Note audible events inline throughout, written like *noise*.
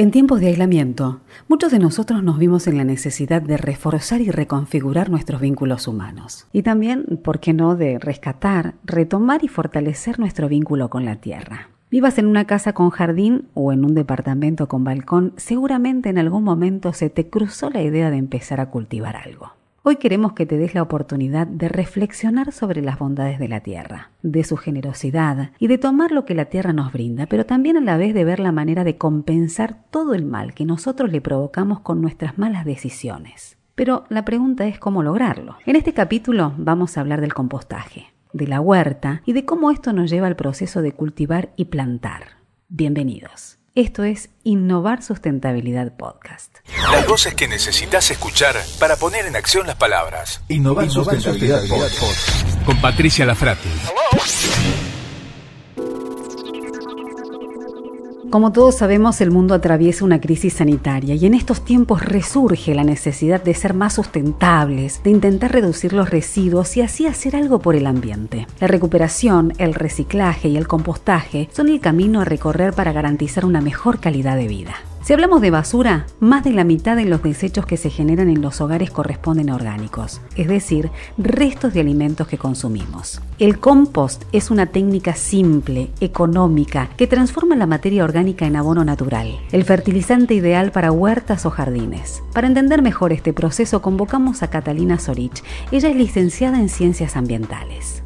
En tiempos de aislamiento, muchos de nosotros nos vimos en la necesidad de reforzar y reconfigurar nuestros vínculos humanos. Y también, ¿por qué no?, de rescatar, retomar y fortalecer nuestro vínculo con la tierra. Vivas en una casa con jardín o en un departamento con balcón, seguramente en algún momento se te cruzó la idea de empezar a cultivar algo. Hoy queremos que te des la oportunidad de reflexionar sobre las bondades de la tierra, de su generosidad y de tomar lo que la tierra nos brinda, pero también a la vez de ver la manera de compensar todo el mal que nosotros le provocamos con nuestras malas decisiones. Pero la pregunta es cómo lograrlo. En este capítulo vamos a hablar del compostaje, de la huerta y de cómo esto nos lleva al proceso de cultivar y plantar. Bienvenidos. Esto es Innovar Sustentabilidad Podcast. Las voces que necesitas escuchar para poner en acción las palabras. Innovar, Sustentabilidad, Podcast. Con Patricia Lafrati. Como todos sabemos, el mundo atraviesa una crisis sanitaria y en estos tiempos resurge la necesidad de ser más sustentables, de intentar reducir los residuos y así hacer algo por el ambiente. La recuperación, el reciclaje y el compostaje son el camino a recorrer para garantizar una mejor calidad de vida. Si hablamos de basura, más de la mitad de los desechos que se generan en los hogares corresponden a orgánicos, es decir, restos de alimentos que consumimos. El compost es una técnica simple, económica, que transforma la materia orgánica en abono natural, el fertilizante ideal para huertas o jardines. Para entender mejor este proceso convocamos a Catalina Sorich. Ella es licenciada en Ciencias Ambientales.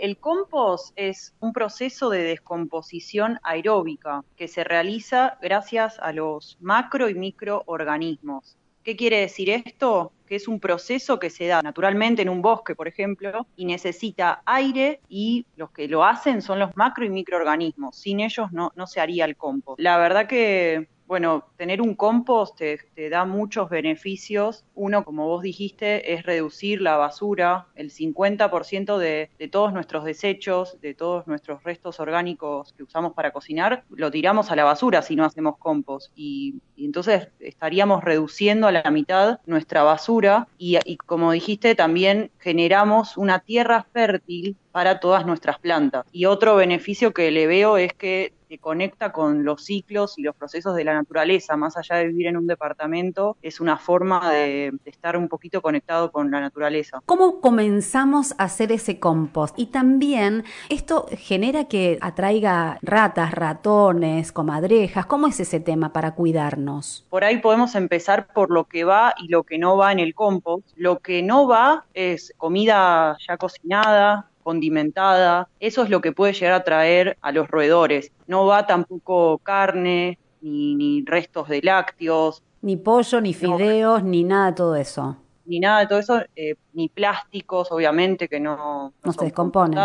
El compost es un proceso de descomposición aeróbica que se realiza gracias a los macro y microorganismos. ¿Qué quiere decir esto? Que es un proceso que se da naturalmente en un bosque, por ejemplo, y necesita aire y los que lo hacen son los macro y microorganismos. Sin ellos no, no se haría el compost. La verdad que bueno, tener un compost te, da muchos beneficios. Uno, como vos dijiste, es reducir la basura. El 50% de, de, todos nuestros desechos, de todos nuestros restos orgánicos que usamos para cocinar, lo tiramos a la basura si no hacemos compost. Y, entonces estaríamos reduciendo a la mitad nuestra basura. Y, y como dijiste, también generamos una tierra fértil para todas nuestras plantas. Y otro beneficio que le veo es que se conecta con los ciclos y los procesos de la naturaleza, más allá de vivir en un departamento, es una forma de, estar un poquito conectado con la naturaleza. ¿Cómo comenzamos a hacer ese compost? Y también esto genera que atraiga ratas, ratones, comadrejas. ¿Cómo es ese tema para cuidarnos? Por ahí podemos empezar por lo que va y lo que no va en el compost. Lo que no va es comida ya cocinada, condimentada, eso es lo que puede llegar a traer a los roedores. No va tampoco carne, ni, restos de lácteos. Ni pollo, ni fideos, ni nada de todo eso. Ni nada de todo eso, eh, ni plásticos, obviamente, que no, no, se descomponen.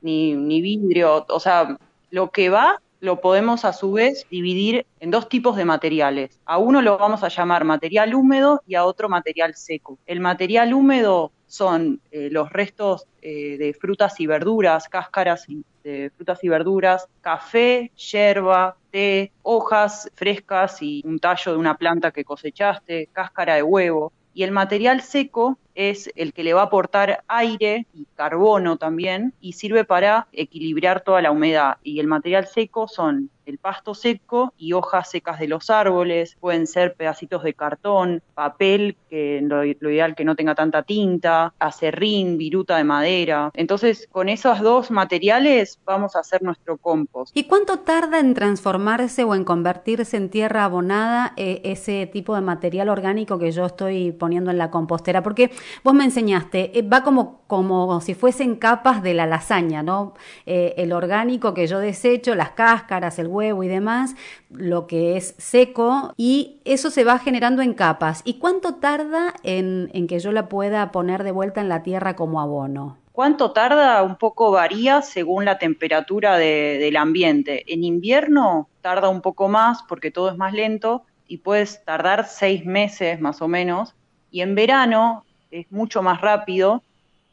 Ni, ni vidrio, o sea, lo que va lo podemos a su vez dividir en dos tipos de materiales. A uno lo vamos a llamar material húmedo y a otro material seco. El material húmedo son eh, los restos eh, de frutas y verduras, cáscaras de frutas y verduras, café, yerba, té, hojas frescas y un tallo de una planta que cosechaste, cáscara de huevo. Y el material seco es el que le va a aportar aire y carbono también y sirve para equilibrar toda la humedad. Y el material seco son el pasto seco y hojas secas de los árboles, pueden ser pedacitos de cartón, papel, que lo, ideal que no tenga tanta tinta, acerrín, viruta de madera. Entonces, con esos dos materiales vamos a hacer nuestro compost. ¿Y cuánto tarda en transformarse o en convertirse en tierra abonada eh, ese tipo de material orgánico que yo estoy poniendo en la compostera? Porque vos me enseñaste, eh, va como, como si fuesen capas de la lasaña, ¿no? Eh, el orgánico que yo desecho, las cáscaras, el huevo y demás, lo que es seco, y eso se va generando en capas. ¿Y cuánto tarda en, que yo la pueda poner de vuelta en la tierra como abono? ¿Cuánto tarda? Un poco varía según la temperatura del ambiente. En invierno tarda un poco más porque todo es más lento y puedes tardar seis meses más o menos. Y en verano es mucho más rápido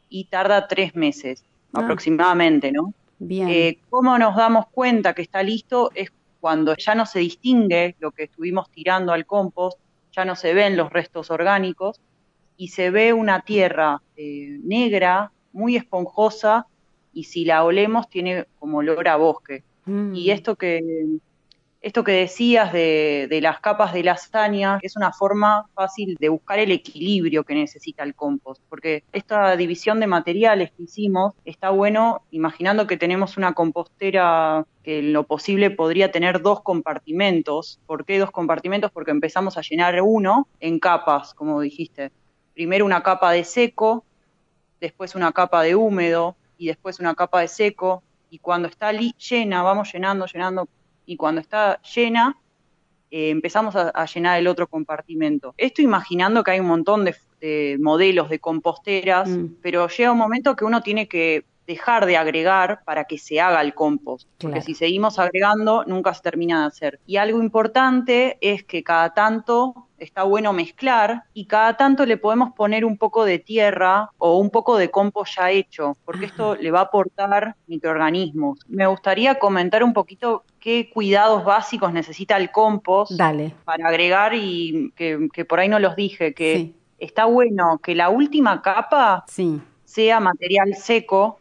y tarda tres meses ah. aproximadamente, ¿no? Bien. Eh, ¿Cómo nos damos cuenta que está listo? Es cuando ya no se distingue lo que estuvimos tirando al compost, ya no se ven los restos orgánicos y se ve una tierra eh, negra, muy esponjosa y si la olemos tiene como olor a bosque. Mm. Y esto que, esto que decías de, las capas de lasaña es una forma fácil de buscar el equilibrio que necesita el compost, porque esta división de materiales que hicimos está bueno imaginando que tenemos una compostera que en lo posible podría tener dos compartimentos. ¿Por qué dos compartimentos? Porque empezamos a llenar uno en capas, como dijiste. Primero una capa de seco, después una capa de húmedo y después una capa de seco. Y cuando está llena, vamos llenando, llenando y cuando está llena eh, empezamos a, llenar el otro compartimento. Esto imaginando que hay un montón de, modelos de composteras, mm. pero llega un momento que uno tiene que dejar de agregar para que se haga el compost, porque si seguimos agregando nunca se termina de hacer. Y algo importante es que cada tanto está bueno mezclar y cada tanto le podemos poner un poco de tierra o un poco de compost ya hecho, porque esto le va a aportar microorganismos. Me gustaría comentar un poquito qué cuidados básicos necesita el compost para agregar y que, por ahí no los dije, que está bueno que la última capa sea material seco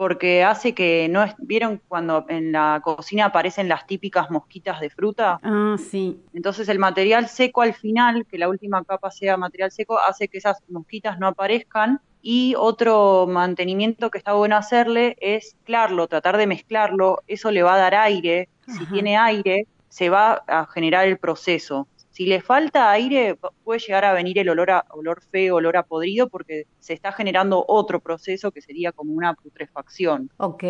porque hace que no vieron cuando en la cocina aparecen las típicas mosquitas de fruta. Ah, sí. Entonces el material seco al final, que la última capa sea material seco, hace que esas mosquitas no aparezcan. Y otro mantenimiento que está bueno hacerle es mezclarlo, tratar de mezclarlo. Eso le va a dar aire. Si tiene aire, se va a generar el proceso. Si le falta aire, puede llegar a venir el olor a olor feo, olor a podrido, porque se está generando otro proceso que sería como una putrefacción. Ok.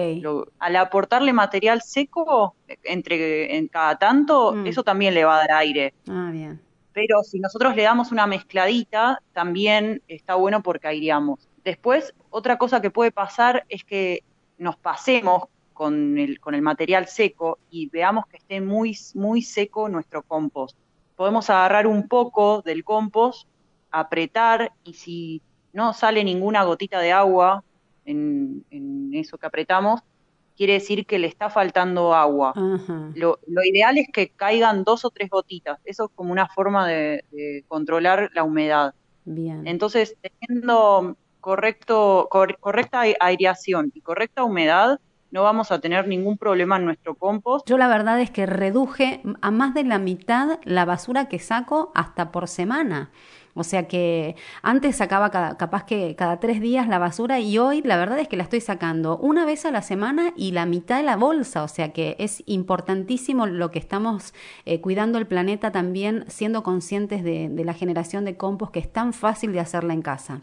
al aportarle material seco entre en cada tanto, mm. eso también le va a dar aire. Ah, bien. Pero si nosotros le damos una mezcladita, también está bueno porque aireamos. Después, otra cosa que puede pasar es que nos pasemos con el, con el material seco y veamos que esté muy, muy seco nuestro compost podemos agarrar un poco del compost, apretar y si no sale ninguna gotita de agua en, eso que apretamos, quiere decir que le está faltando agua. Lo, ideal es que caigan dos o tres gotitas. Eso es como una forma de, controlar la humedad. Bien. Entonces, teniendo correcto, correcta aireación y correcta humedad, no vamos a tener ningún problema en nuestro compost. Yo la verdad es que reduje a más de la mitad la basura que saco hasta por semana. O sea que antes sacaba capaz que cada tres días la basura y hoy la verdad es que la estoy sacando una vez a la semana y la mitad de la bolsa. O sea que es importantísimo lo que estamos eh, cuidando el planeta también, siendo conscientes de, de, la generación de compost que es tan fácil de hacerla en casa.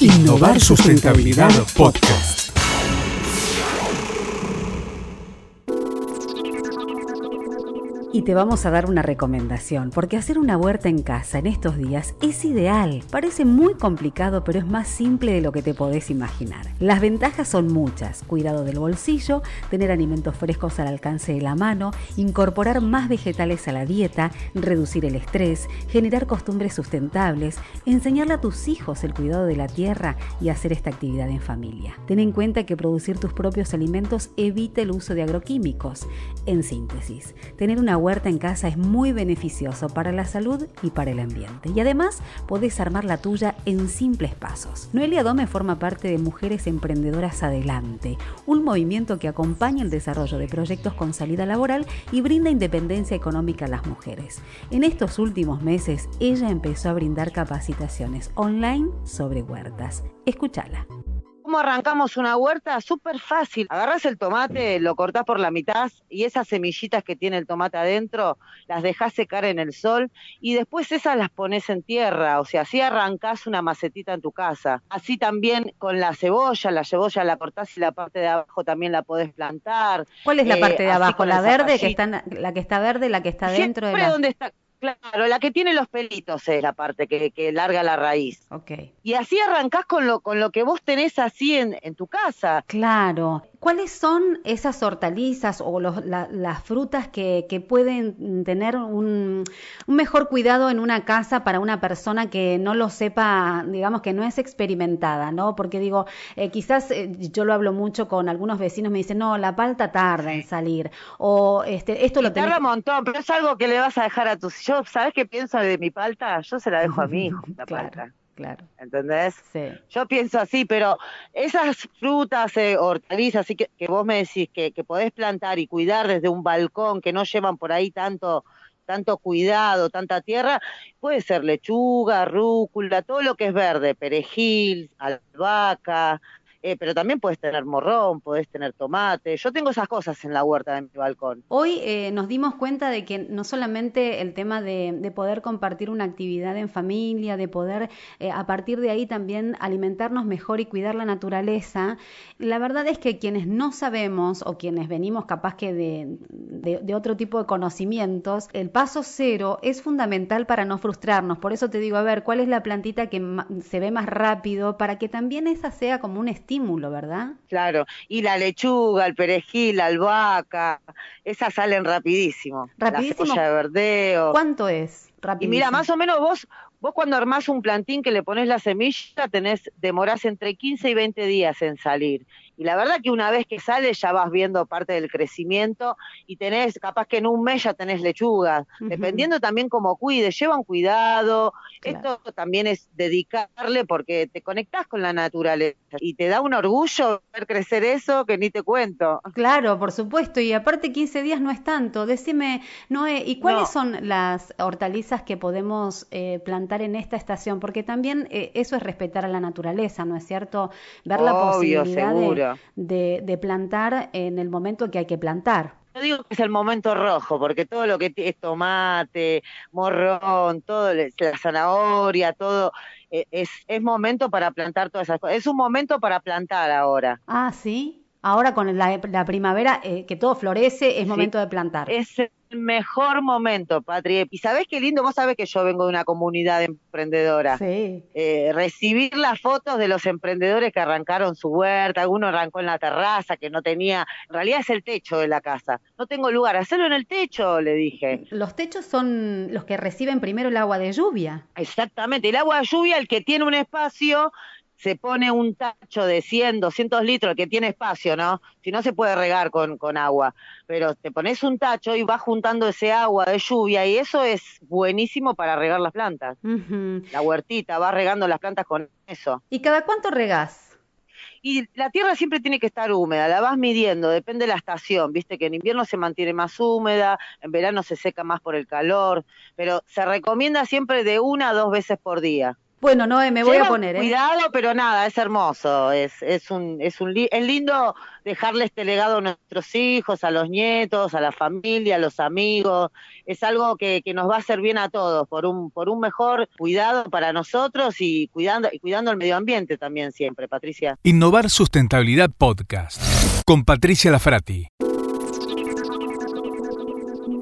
Innovar Sustentabilidad Podcast. Y te vamos a dar una recomendación, porque hacer una huerta en casa en estos días es ideal. Parece muy complicado, pero es más simple de lo que te podés imaginar. Las ventajas son muchas. Cuidado del bolsillo, tener alimentos frescos al alcance de la mano, incorporar más vegetales a la dieta, reducir el estrés, generar costumbres sustentables, enseñarle a tus hijos el cuidado de la tierra y hacer esta actividad en familia. Ten en cuenta que producir tus propios alimentos evita el uso de agroquímicos. En síntesis, tener una huerta en casa es muy beneficioso para la salud y para el ambiente. Y además podés armar la tuya en simples pasos. Noelia Dome forma parte de Mujeres Emprendedoras Adelante, un movimiento que acompaña el desarrollo de proyectos con salida laboral y brinda independencia económica a las mujeres. En estos últimos meses, ella empezó a brindar capacitaciones online sobre huertas. Escúchala. ¿Cómo arrancamos una huerta? Súper fácil. Agarras el tomate, lo cortás por la mitad y esas semillitas que tiene el tomate adentro las dejás secar en el sol y después esas las pones en tierra. O sea, así arrancás una macetita en tu casa. Así también con la cebolla, la cebolla la cortás y la parte de abajo también la podés plantar. ¿Cuál es la parte de eh, abajo? ¿La verde que está, la que está verde, la que está dentro de la... donde está Claro, la que tiene los pelitos es la parte que, que larga la raíz. Okay. Y así arrancás con lo, con lo que vos tenés así en, en tu casa. Claro. ¿Cuáles son esas hortalizas o las frutas que, que pueden tener un, un, mejor cuidado en una casa para una persona que no lo sepa, digamos que no es experimentada, ¿no? Porque digo, eh, quizás eh, yo lo hablo mucho con algunos vecinos, me dicen, no, la palta tarda en salir, o este, esto lo tenés... Tarda un montón, pero es algo que le vas a dejar a tus... Yo, ¿sabes qué pienso de mi palta? Yo se la dejo a mi hijo, *laughs* la palta. Claro. ¿Entendés? Sí. Yo pienso así, pero esas frutas, eh, hortalizas, así que, que vos me decís que, que podés plantar y cuidar desde un balcón, que no llevan por ahí tanto tanto cuidado, tanta tierra, puede ser lechuga, rúcula, todo lo que es verde, perejil, albahaca, eh, pero también puedes tener morrón, puedes tener tomate. Yo tengo esas cosas en la huerta de mi balcón. Hoy eh, nos dimos cuenta de que no solamente el tema de, poder compartir una actividad en familia, de poder eh, a partir de ahí también alimentarnos mejor y cuidar la naturaleza, la verdad es que quienes no sabemos o quienes venimos capaz que de, de otro tipo de conocimientos, el paso cero es fundamental para no frustrarnos. Por eso te digo, a ver, ¿cuál es la plantita que se ve más rápido para que también esa sea como un estilo ¿verdad? Claro, y la lechuga, el perejil, la albahaca, esas salen rapidísimo. Rapidísimo. La cebolla de verdeo. ¿Cuánto es? Rapidísimo. Y mira, más o menos vos Vos cuando armás un plantín que le pones la semilla, tenés, demorás entre 15 y 20 días en salir. Y la verdad que una vez que sale ya vas viendo parte del crecimiento y tenés, capaz que en un mes ya tenés lechugas, dependiendo también cómo cuides, llevan cuidado, esto también es dedicarle porque te conectás con la naturaleza y te da un orgullo ver crecer eso que ni te cuento. Claro, por supuesto, y aparte 15 días no es tanto. Decime, Noé, ¿y cuáles son las hortalizas que podemos eh, plantar en esta estación? Porque también eh, eso es respetar a la naturaleza, ¿no es cierto? Ver la posibilidad de, de, plantar en el momento que hay que plantar. Yo digo que es el momento rojo, porque todo lo que es tomate, morrón, todo, la zanahoria, todo, eh, es, es momento para plantar todas esas cosas. Es un momento para plantar ahora. Ah, sí. Ahora con la, la primavera, eh, que todo florece, es momento de plantar. Es el mejor momento, Patri. Y sabés qué lindo, vos sabés que yo vengo de una comunidad emprendedora. Sí. Eh, recibir las fotos de los emprendedores que arrancaron su huerta, alguno arrancó en la terraza, que no tenía, en realidad es el techo de la casa. No tengo lugar, hacerlo en el techo, le dije. Los techos son los que reciben primero el agua de lluvia. Exactamente, el agua de lluvia, el que tiene un espacio, se pone un tacho de 100, 200 litros que tiene espacio, ¿no? Si no se puede regar con, con agua, pero te pones un tacho y vas juntando ese agua de lluvia y eso es buenísimo para regar las plantas. La huertita, vas regando las plantas con eso. ¿Y cada cuánto regás? Y la tierra siempre tiene que estar húmeda, la vas midiendo, depende de la estación, viste que en invierno se mantiene más húmeda, en verano se seca más por el calor, pero se recomienda siempre de una a dos veces por día. Bueno, Noé, me voy a poner. ¿eh? Cuidado, pero nada, es hermoso. Es, es, un, es, un, es lindo dejarle este legado a nuestros hijos, a los nietos, a la familia, a los amigos. Es algo que, que nos va a hacer bien a todos, por un, por un mejor cuidado para nosotros y cuidando, y cuidando el medio ambiente también siempre, Patricia. Innovar Sustentabilidad Podcast con Patricia Lafrati.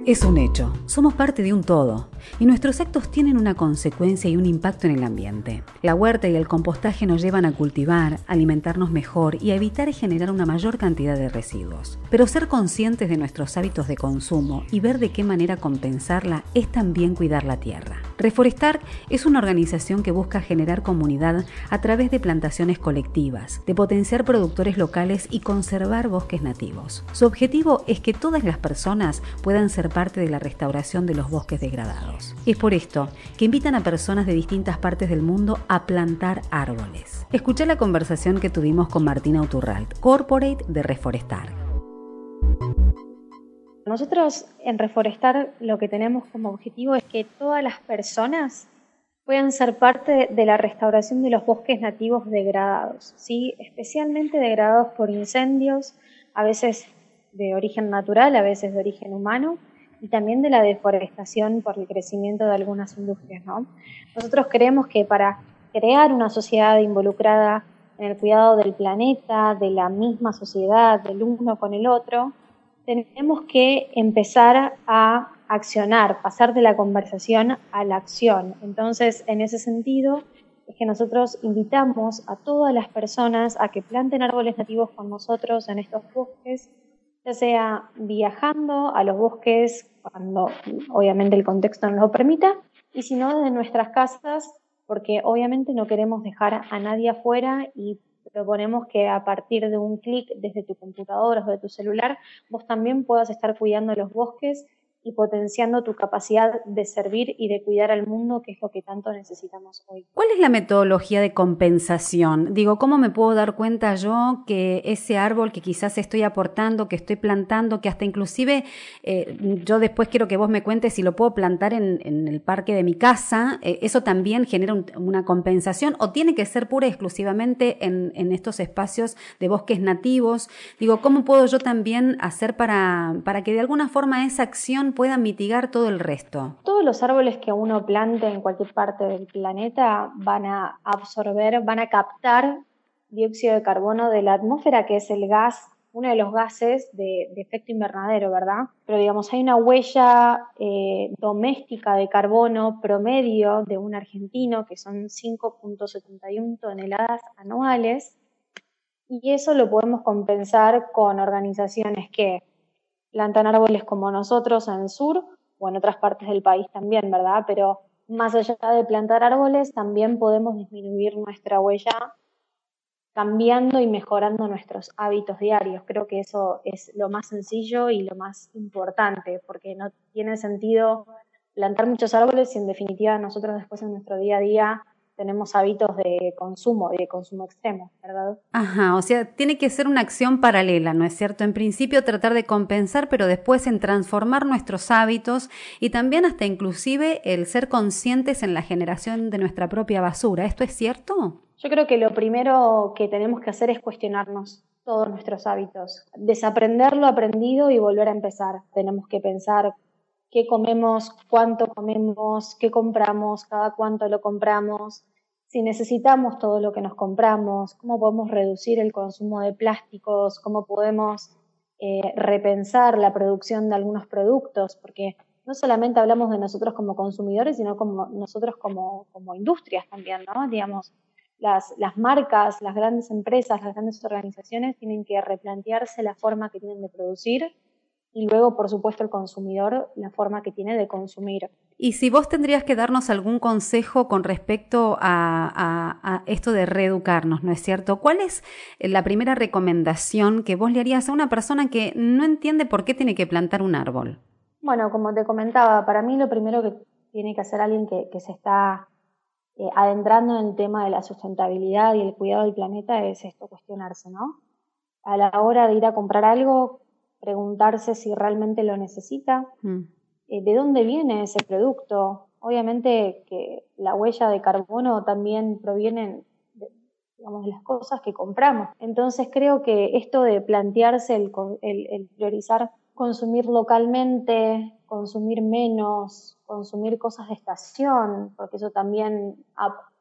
Es un hecho, somos parte de un todo y nuestros actos tienen una consecuencia y un impacto en el ambiente. La huerta y el compostaje nos llevan a cultivar, alimentarnos mejor y a evitar generar una mayor cantidad de residuos. Pero ser conscientes de nuestros hábitos de consumo y ver de qué manera compensarla es también cuidar la tierra. Reforestar es una organización que busca generar comunidad a través de plantaciones colectivas, de potenciar productores locales y conservar bosques nativos. Su objetivo es que todas las personas puedan ser parte de la restauración de los bosques degradados. Es por esto que invitan a personas de distintas partes del mundo a plantar árboles. Escuché la conversación que tuvimos con Martina Uturralt, corporate de Reforestar. Nosotros en Reforestar lo que tenemos como objetivo es que todas las personas puedan ser parte de la restauración de los bosques nativos degradados, ¿sí? especialmente degradados por incendios, a veces de origen natural, a veces de origen humano, y también de la deforestación por el crecimiento de algunas industrias. ¿no? Nosotros creemos que para crear una sociedad involucrada en el cuidado del planeta, de la misma sociedad, del uno con el otro, tenemos que empezar a accionar, pasar de la conversación a la acción. Entonces, en ese sentido, es que nosotros invitamos a todas las personas a que planten árboles nativos con nosotros en estos bosques, ya sea viajando a los bosques cuando obviamente el contexto nos lo permita, y si no, desde nuestras casas, porque obviamente no queremos dejar a nadie afuera y proponemos que a partir de un clic desde tu computadora o de tu celular, vos también puedas estar cuidando los bosques y potenciando tu capacidad de servir y de cuidar al mundo, que es lo que tanto necesitamos hoy. ¿Cuál es la metodología de compensación? Digo, ¿cómo me puedo dar cuenta yo que ese árbol que quizás estoy aportando, que estoy plantando, que hasta inclusive eh, yo después quiero que vos me cuentes si lo puedo plantar en, el parque de mi casa, eh, eso también genera una compensación o tiene que ser pura y exclusivamente en, en, estos espacios de bosques nativos? Digo, ¿cómo puedo yo también hacer para, para que de alguna forma esa acción pueda mitigar todo el resto. Todos los árboles que uno plante en cualquier parte del planeta van a absorber, van a captar dióxido de carbono de la atmósfera, que es el gas, uno de los gases de, efecto invernadero, ¿verdad? Pero digamos, hay una huella eh, doméstica de carbono promedio de un argentino, que son 5.71 toneladas anuales, y eso lo podemos compensar con organizaciones que plantan árboles como nosotros en el sur o en otras partes del país también, ¿verdad? Pero más allá de plantar árboles, también podemos disminuir nuestra huella cambiando y mejorando nuestros hábitos diarios. Creo que eso es lo más sencillo y lo más importante, porque no tiene sentido plantar muchos árboles si en definitiva nosotros después en nuestro día a día tenemos hábitos de consumo y de consumo extremo, ¿verdad? Ajá, o sea, tiene que ser una acción paralela, ¿no es cierto? En principio tratar de compensar, pero después en transformar nuestros hábitos y también hasta inclusive el ser conscientes en la generación de nuestra propia basura. ¿Esto es cierto? Yo creo que lo primero que tenemos que hacer es cuestionarnos todos nuestros hábitos, desaprender lo aprendido y volver a empezar. Tenemos que pensar qué comemos, cuánto comemos, qué compramos, cada cuánto lo compramos, si necesitamos todo lo que nos compramos, cómo podemos reducir el consumo de plásticos, cómo podemos eh, repensar la producción de algunos productos, porque no solamente hablamos de nosotros como consumidores, sino como nosotros como, como industrias también, ¿no? Digamos, las, las marcas, las grandes empresas, las grandes organizaciones tienen que replantearse la forma que tienen de producir y luego, por supuesto, el consumidor, la forma que tiene de consumir. Y si vos tendrías que darnos algún consejo con respecto a, esto de reeducarnos, ¿no es cierto? ¿Cuál es la primera recomendación que vos le harías a una persona que no entiende por qué tiene que plantar un árbol? Bueno, como te comentaba, para mí lo primero que tiene que hacer alguien que, se está eh, adentrando en el tema de la sustentabilidad y el cuidado del planeta es esto, cuestionarse, ¿no? A la hora de ir a comprar algo, preguntarse si realmente lo necesita, mm. eh, de dónde viene ese producto. Obviamente que la huella de carbono también proviene de digamos, las cosas que compramos. Entonces creo que esto de plantearse el, el priorizar consumir localmente, consumir menos, consumir cosas de estación, porque eso también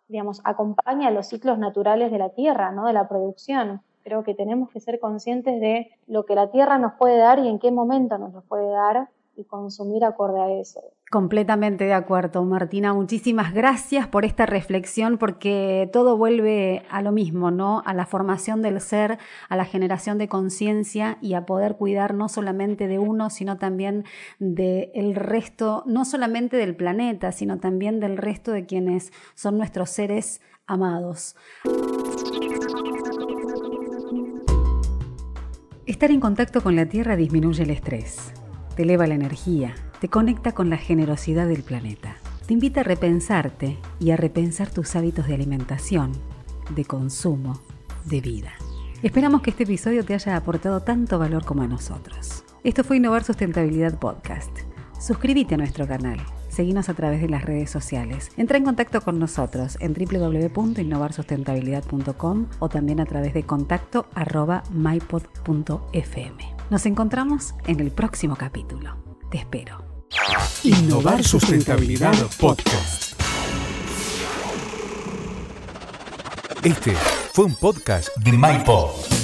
digamos, acompaña los ciclos naturales de la tierra, ¿no? de la producción. Creo que tenemos que ser conscientes de lo que la tierra nos puede dar y en qué momento nos lo puede dar y consumir acorde a eso. Completamente de acuerdo, Martina. Muchísimas gracias por esta reflexión porque todo vuelve a lo mismo, ¿no? A la formación del ser, a la generación de conciencia y a poder cuidar no solamente de uno, sino también del resto, no solamente del planeta, sino también del resto de quienes son nuestros seres amados. Estar en contacto con la Tierra disminuye el estrés, te eleva la energía, te conecta con la generosidad del planeta. Te invita a repensarte y a repensar tus hábitos de alimentación, de consumo, de vida. Esperamos que este episodio te haya aportado tanto valor como a nosotros. Esto fue Innovar Sustentabilidad Podcast. Suscríbete a nuestro canal Seguinos a través de las redes sociales. Entra en contacto con nosotros en www.innovarsustentabilidad.com o también a través de contacto mypod.fm. Nos encontramos en el próximo capítulo. Te espero. Innovar Sustentabilidad Podcast. Este fue un podcast de MyPod.